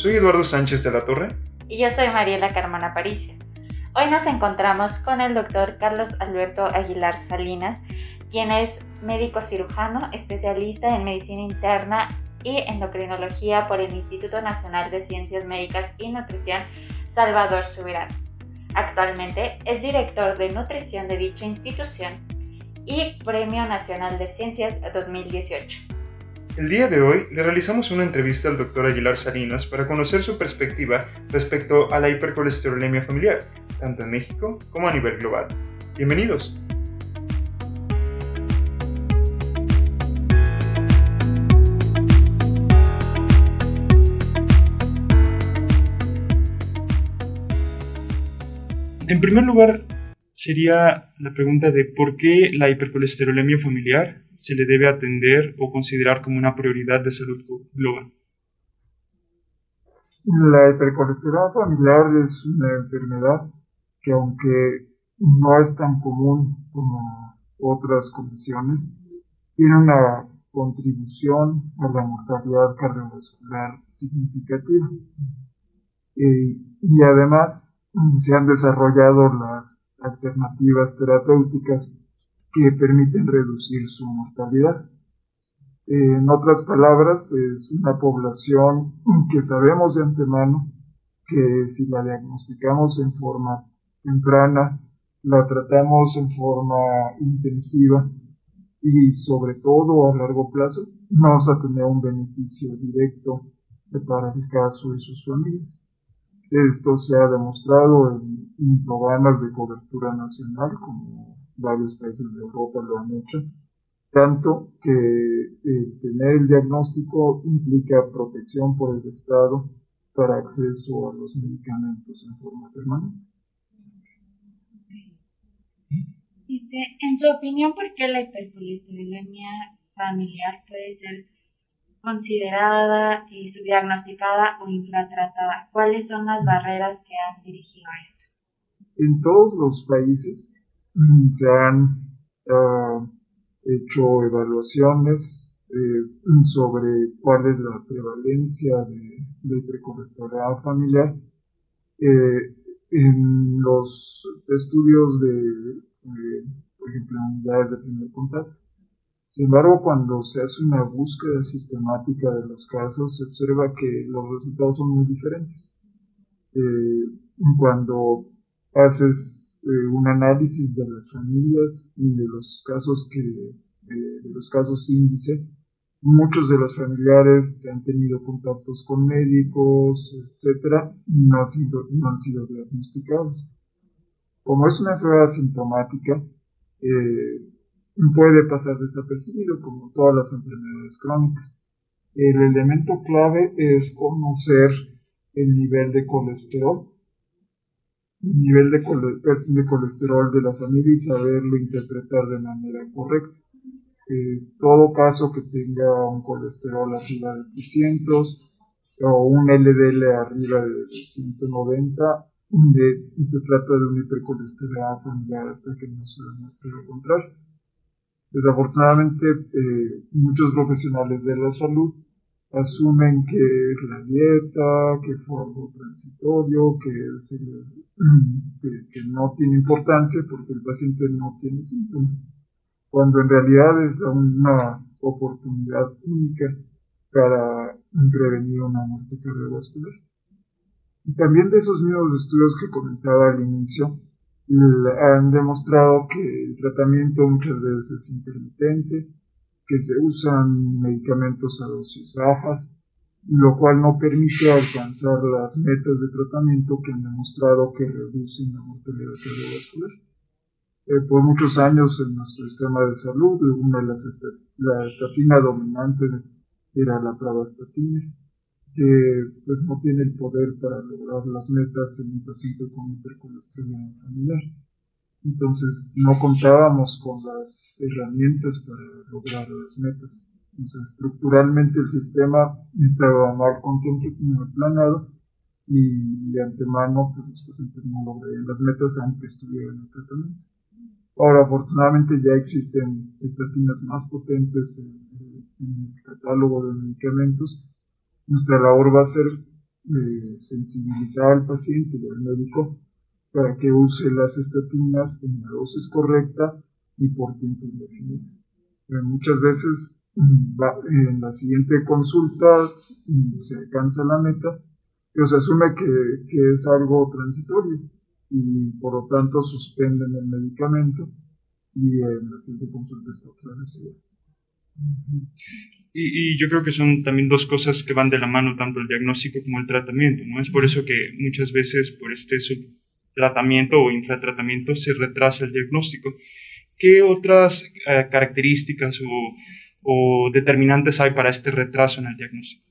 Soy Eduardo Sánchez de la Torre. Y yo soy Mariela Carmona Paricio. Hoy nos encontramos con el doctor Carlos Alberto Aguilar Salinas, quien es médico cirujano, especialista en medicina interna y endocrinología por el Instituto Nacional de Ciencias Médicas y Nutrición Salvador Subirán. Actualmente es director de nutrición de dicha institución y Premio Nacional de Ciencias 2018. El día de hoy le realizamos una entrevista al doctor Aguilar Salinas para conocer su perspectiva respecto a la hipercolesterolemia familiar, tanto en México como a nivel global. Bienvenidos. En primer lugar, sería la pregunta de por qué la hipercolesterolemia familiar se le debe atender o considerar como una prioridad de salud global. La hipercolesterolemia familiar es una enfermedad que aunque no es tan común como otras condiciones, tiene una contribución a la mortalidad cardiovascular significativa. Eh, y además se han desarrollado las alternativas terapéuticas que permiten reducir su mortalidad. En otras palabras, es una población que sabemos de antemano que si la diagnosticamos en forma temprana, la tratamos en forma intensiva y sobre todo a largo plazo, vamos a tener un beneficio directo para el caso y sus familias. Esto se ha demostrado en programas de cobertura nacional, como varios países de Europa lo han hecho, tanto que eh, tener el diagnóstico implica protección por el Estado para acceso a los medicamentos en forma permanente. Este, en su opinión, ¿por qué la hipercolesterolemia familiar puede ser considerada y subdiagnosticada o infratratada? ¿Cuáles son las barreras que han dirigido a esto? En todos los países se han ah, hecho evaluaciones eh, sobre cuál es la prevalencia de, de familiar. Eh, en los estudios de, por ejemplo, unidades de primer contacto, sin embargo, cuando se hace una búsqueda sistemática de los casos, se observa que los resultados son muy diferentes. Eh, cuando haces eh, un análisis de las familias y de los casos que de los casos índice, muchos de los familiares que han tenido contactos con médicos, etcétera, no han sido, no han sido diagnosticados. Como es una enfermedad sintomática, eh, puede pasar desapercibido como todas las enfermedades crónicas. El elemento clave es conocer el nivel de colesterol, el nivel de, colesterol de la familia y saberlo interpretar de manera correcta. Eh, todo caso que tenga un colesterol arriba de 300 o un LDL arriba de 190, se trata de una hipercolesterolemia familiar hasta que no se demuestre lo contrario. Desafortunadamente, eh, muchos profesionales de la salud asumen que es la dieta, que fue algo transitorio, que, que, no tiene importancia porque el paciente no tiene síntomas, cuando en realidad es una oportunidad única para prevenir una muerte cardiovascular. Y también de esos mismos estudios que comentaba al inicio, han demostrado que el tratamiento muchas veces es intermitente, que se usan medicamentos a dosis bajas, lo cual no permite alcanzar las metas de tratamiento que han demostrado que reducen la mortalidad cardiovascular. Eh, por muchos años en nuestro sistema de salud, una de las la estatina dominante era la pravastatina, que pues no tiene el poder para lograr las metas en un paciente con hipercolesterolemia familiar. Entonces no contábamos con las herramientas para lograr las metas. Entonces, estructuralmente el sistema estaba mal planeado y de antemano pues, los pacientes no lograrían las metas aunque estuvieran en tratamiento. Ahora, afortunadamente ya existen estatinas más potentes en el catálogo de medicamentos nuestra labor va a ser eh, sensibilizar al paciente y al médico para que use las estatinas en la dosis correcta y por tiempo indefinido. muchas veces mm, en la siguiente consulta mm, se alcanza la meta, pero se asume que, es algo transitorio y por lo tanto suspenden el medicamento y en la siguiente consulta está otra vez. Y, y, yo creo que son también dos cosas que van de la mano, tanto el diagnóstico como el tratamiento, ¿no? Es por eso que muchas veces por este subtratamiento o infratratamiento se retrasa el diagnóstico. ¿Qué otras eh, características o, o, determinantes hay para este retraso en el diagnóstico?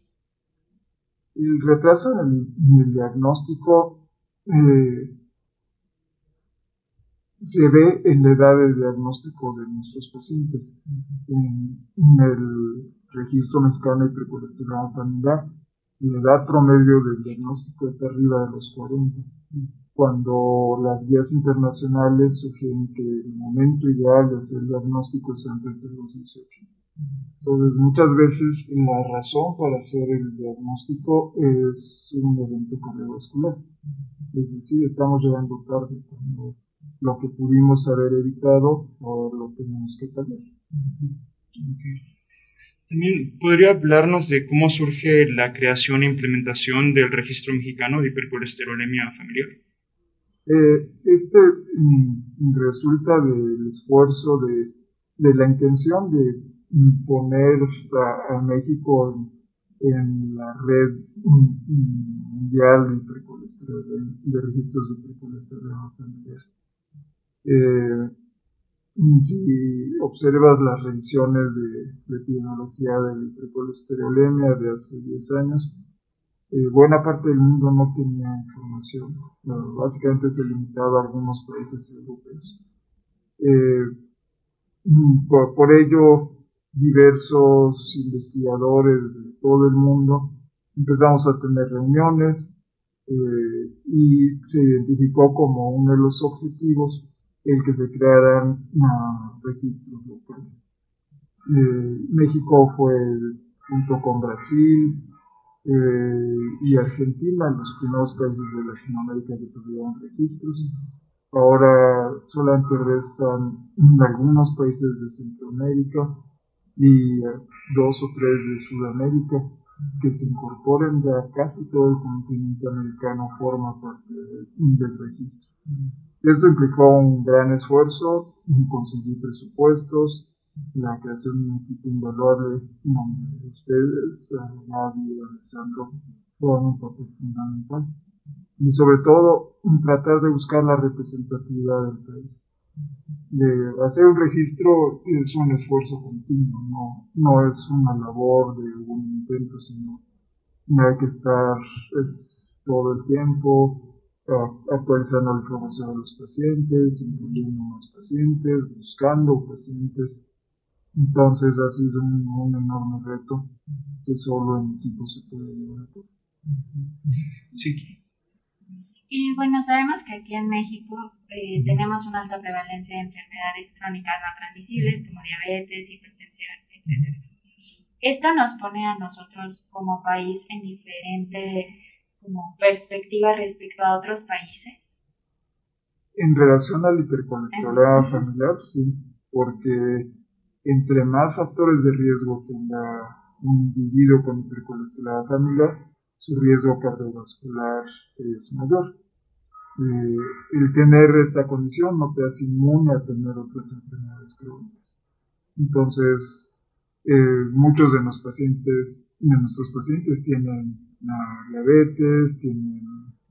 El retraso en el, el diagnóstico eh, se ve en la edad de diagnóstico de nuestros pacientes. En, el registro mexicano de hipercolesterol familiar, la edad promedio del diagnóstico está arriba de los 40, cuando las guías internacionales sugieren que el momento ideal de hacer diagnóstico es antes de los 18. Entonces, muchas veces la razón para hacer el diagnóstico es un evento cardiovascular. Es decir, estamos llegando tarde cuando lo que pudimos haber evitado o lo tenemos que pagar. También podría hablarnos de cómo surge la creación e implementación del registro mexicano de hipercolesterolemia familiar. Eh, este mm, resulta del esfuerzo de, de, la intención de poner a, México en, la red mm, mundial de, de registros de hipercolesterolemia familiar. Eh, si observas las revisiones de, epidemiología de la hipercolesterolemia de hace 10 años, eh, buena parte del mundo no tenía información. básicamente se limitaba a algunos países europeos. Eh, por, ello, diversos investigadores de todo el mundo empezamos a tener reuniones y se identificó como uno de los objetivos el que se crearan registros locales. Eh, México fue, junto con Brasil eh, y Argentina, los primeros países de Latinoamérica que tuvieron registros. Ahora solamente restan algunos países de Centroamérica y dos o tres de Sudamérica que se incorporen ya casi todo el continente americano forma parte del registro. Esto implicó un gran esfuerzo, conseguir presupuestos, la creación de un equipo invaluable donde ustedes, Gaby y Alessandro, fueron un papel fundamental. Y sobre todo, tratar de buscar la representatividad del país. De hacer un registro es un esfuerzo continuo, no, no es una labor de un intento, sino hay que estar es, todo el tiempo actualizando la información de los pacientes, incluyendo más pacientes, buscando pacientes. Entonces ha sido un, enorme reto que solo en equipo se puede llevar a cabo. Sí. Y bueno, sabemos que aquí en México eh, tenemos una alta prevalencia de enfermedades crónicas no transmisibles como diabetes, hipertensión, etc. Esto nos pone a nosotros como país en diferente como perspectiva respecto a otros países? En relación al hipercolesterolemia familiar, sí, porque entre más factores de riesgo tenga un individuo con hipercolesterolemia familiar, su riesgo cardiovascular es mayor. Eh, el tener esta condición no te hace inmune a tener otras enfermedades crónicas. Entonces, eh, muchos de de nuestros pacientes tienen diabetes, tienen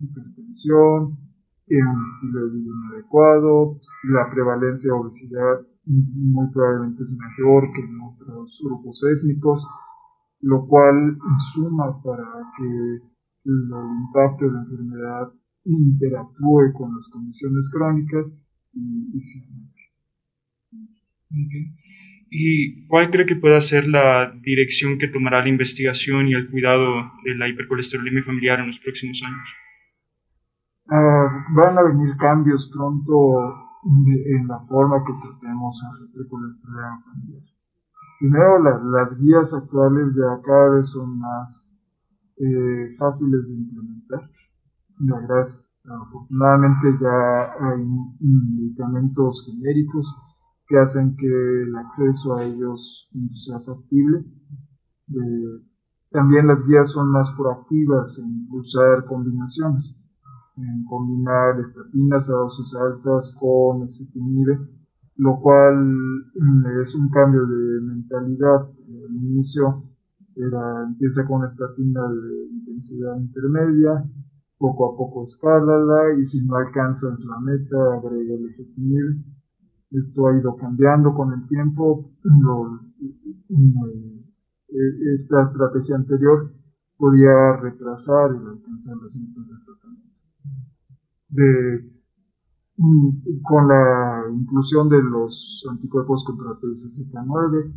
hipertensión, tienen un estilo de vida inadecuado, la prevalencia de obesidad muy probablemente es mayor que en otros grupos étnicos, lo cual suma para que el impacto de la enfermedad interactúe con las condiciones crónicas y, y sea ¿Y cuál cree que pueda ser la dirección que tomará la investigación y el cuidado de la hipercolesterolemia familiar en los próximos años? Ah, van a venir cambios pronto en la forma que tratemos a la hipercolesterolemia familiar. Primero, las guías actuales ya cada vez son más eh, fáciles de implementar. Gracias. Afortunadamente ya hay medicamentos genéricos que hacen que el acceso a ellos sea factible. Eh, también las guías son más proactivas en usar combinaciones, en combinar estatinas a dosis altas con ezetimibe, lo cual mm, es un cambio de mentalidad. Al inicio era, empieza con estatina de intensidad intermedia, poco a poco escálala y si no alcanzas la meta agrega el ezetimibe. Esto ha ido cambiando con el tiempo. Eh, esta estrategia anterior podía retrasar y alcanzar las metas de tratamiento. Mm, con la inclusión de los anticuerpos contra PSZK9,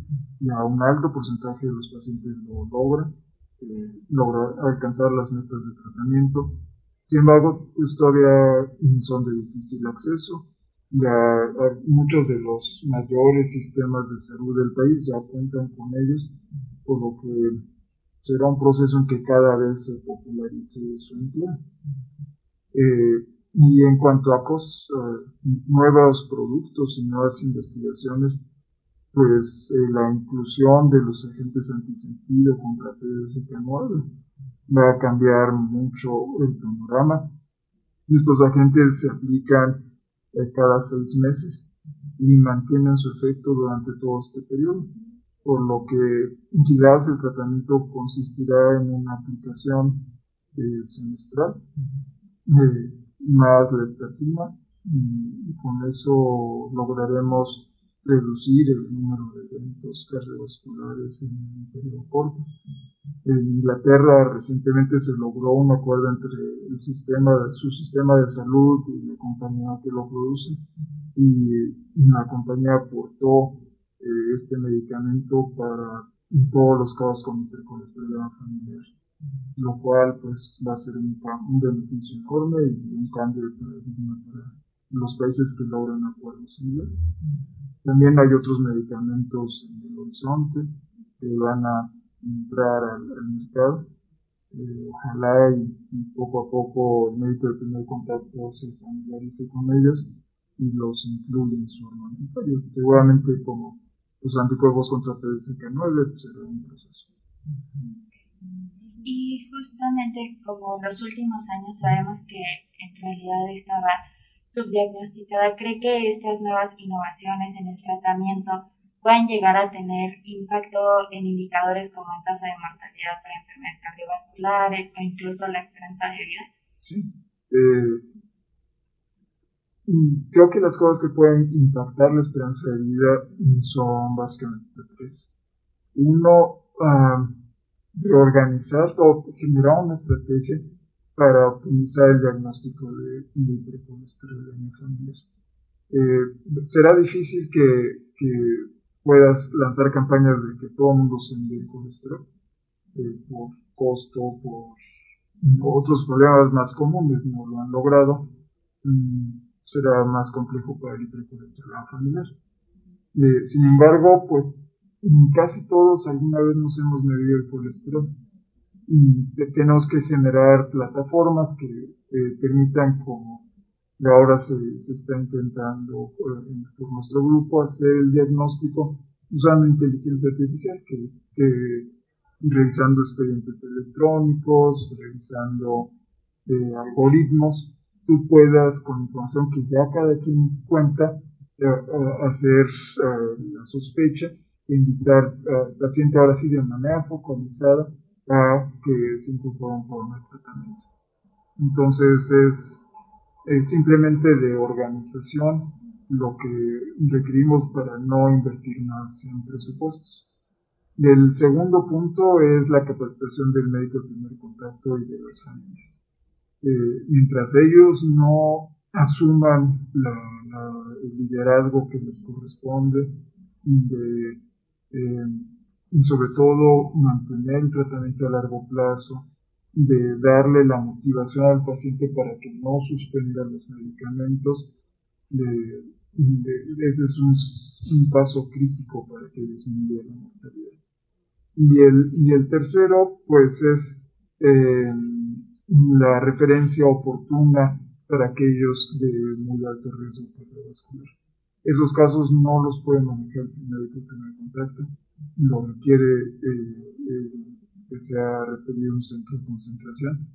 a un alto porcentaje de los pacientes lo logra, eh, logra alcanzar las metas de tratamiento. Sin embargo, pues todavía son de difícil acceso. Ya muchos de los mayores sistemas de salud del país ya cuentan con ellos por lo que será un proceso en que cada vez se popularice su empleo. Eh, y en cuanto a eh, nuevos productos y nuevas investigaciones, pues eh, la inclusión de los agentes antisentido contra PSK9 va a cambiar mucho el panorama. Estos agentes se aplican cada seis meses y mantienen su efecto durante todo este periodo por lo que quizás el tratamiento consistirá en una aplicación eh, semestral eh, más la estatina y, con eso lograremos reducir el número de eventos cardiovasculares en un periodo corto. En Inglaterra recientemente se logró un acuerdo entre el sistema, su sistema de salud y la compañía que lo produce y la compañía aportó eh, este medicamento para todos los casos con hipercolesterolemia familiar, lo cual pues va a ser un, beneficio enorme y un cambio de paradigma para los países que logran acuerdos similares. También hay otros medicamentos en el horizonte que van a entrar al, mercado. Eh, ojalá y, poco a poco el médico de primer contacto se familiarice con ellos y los incluya en su armamentario. Seguramente como los anticuerpos contra PSK9 pues era un proceso. Y justamente como en los últimos años sabemos que en realidad estaba subdiagnosticada, ¿cree que estas nuevas innovaciones en el tratamiento pueden llegar a tener impacto en indicadores como en tasa de mortalidad para enfermedades cardiovasculares o incluso la esperanza de vida? Sí. Eh, creo que las cosas que pueden impactar la esperanza de vida son básicamente tres. Uno, uh, reorganizar o generar una estrategia para optimizar el diagnóstico de, hipercolesterolemia familiar. Eh, será difícil que, puedas lanzar campañas de que todo el mundo se el colesterol eh, por costo, por otros problemas más comunes, no lo han logrado. Mm, será más complejo para el hipercolesterolemia familiar. Eh, sin embargo, pues casi todos alguna vez nos hemos medido el colesterol. Y tenemos que generar plataformas que permitan, como ahora se, se está intentando eh, por, nuestro grupo, hacer el diagnóstico usando inteligencia artificial, que, que revisando expedientes electrónicos, revisando eh, algoritmos, tú puedas, con información que ya cada quien cuenta, eh, eh, hacer la sospecha invitar al paciente ahora sí de manera focalizada a que se incorpore un programa de tratamiento. Entonces es, es simplemente de organización lo que requerimos para no invertir más en presupuestos. El segundo punto es la capacitación del médico de primer contacto y de las familias. Eh, mientras ellos no asuman el liderazgo que les corresponde de, eh, sobre todo mantener el tratamiento a largo plazo, de darle la motivación al paciente para que no suspenda los medicamentos, ese es un, paso crítico para que disminuya la mortalidad. Y el, y el tercero, pues es eh, la referencia oportuna para aquellos de muy alto riesgo cardiovascular. Esos casos no los puede manejar el médico de primer contacto, lo requiere eh, eh, que sea referido a un centro de concentración.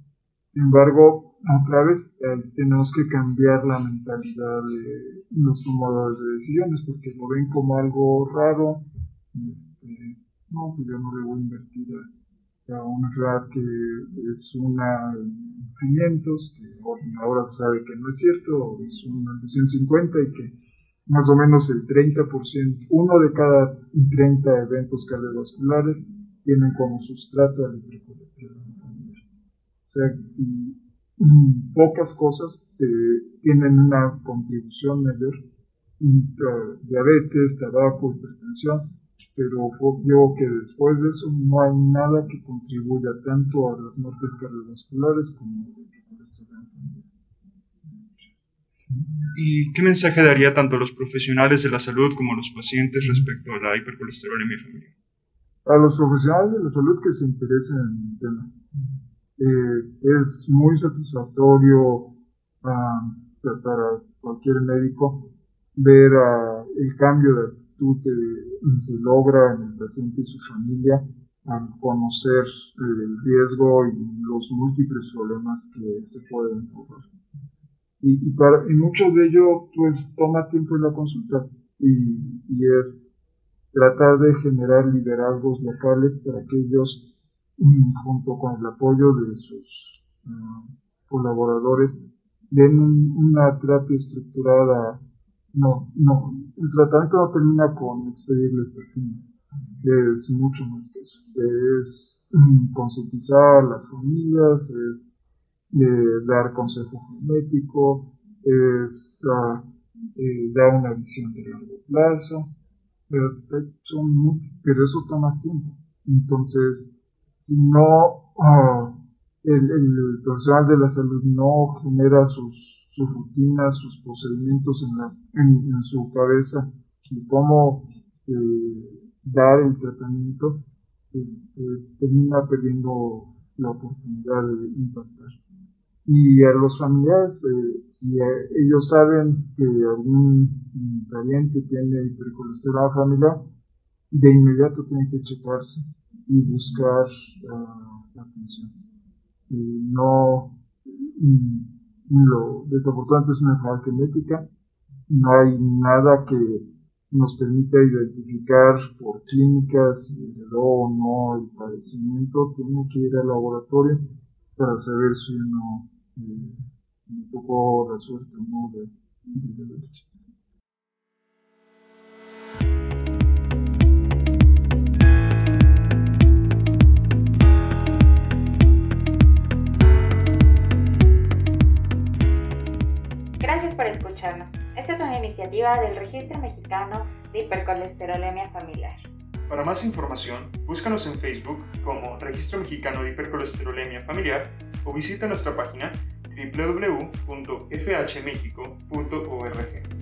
Sin embargo, otra vez tenemos que cambiar la mentalidad de los tomadores de decisiones porque lo ven como algo raro. Este, no, pues yo no le voy a invertir a, una enfermedad que es una en que ahora se sabe que no es cierto, es una 250 y que más o menos el 30%, uno de cada 30 eventos cardiovasculares tienen como sustrato al hipercolesterol. O sea, si pocas cosas tienen una contribución mayor, diabetes, tabaco, hipertensión, pero obvio que después de eso no hay nada que contribuya tanto a las muertes cardiovasculares como el colesterol. ¿Y qué mensaje daría tanto a los profesionales de la salud como a los pacientes respecto a la hipercolesterolemia familiar? A los profesionales de la salud que se interesen en el tema. Eh, es muy satisfactorio ah, para cualquier médico ver uh, el cambio de que se logra en el paciente y su familia al conocer el riesgo y los múltiples problemas que se pueden ocurrir. Y, y, para, y mucho de ello pues toma tiempo en la consulta. Y, y es tratar de generar liderazgos locales para que ellos, mm, junto con el apoyo de sus ah, colaboradores, den una terapia estructurada. No, no, el tratamiento no termina con expedirle estatina, es mucho más que eso, es concientizar a las familias, es eh, dar consejo genético, es uh, dar una visión de largo plazo, son pero eso toma tiempo. Entonces, si no uh, el, profesional de la salud no genera sus rutinas, sus procedimientos en, su cabeza y cómo eh, dar el tratamiento, este, termina perdiendo la oportunidad de impactar. Y a los familiares, eh, si ellos saben que algún pariente tiene hipercolesterol familiar, de inmediato tienen que checarse y buscar ah, la atención. no mm, lo desafortunadamente es una enfermedad genética. No hay nada que nos permita identificar por clínicas si heredó o no el padecimiento. Tiene que ir al laboratorio para saber si uno eh, me tocó la suerte o no de, de, por escucharnos. Esta es una iniciativa del Registro Mexicano de Hipercolesterolemia Familiar. Para más información, búscanos en Facebook como Registro Mexicano de Hipercolesterolemia Familiar o visita nuestra página www.fhmexico.org.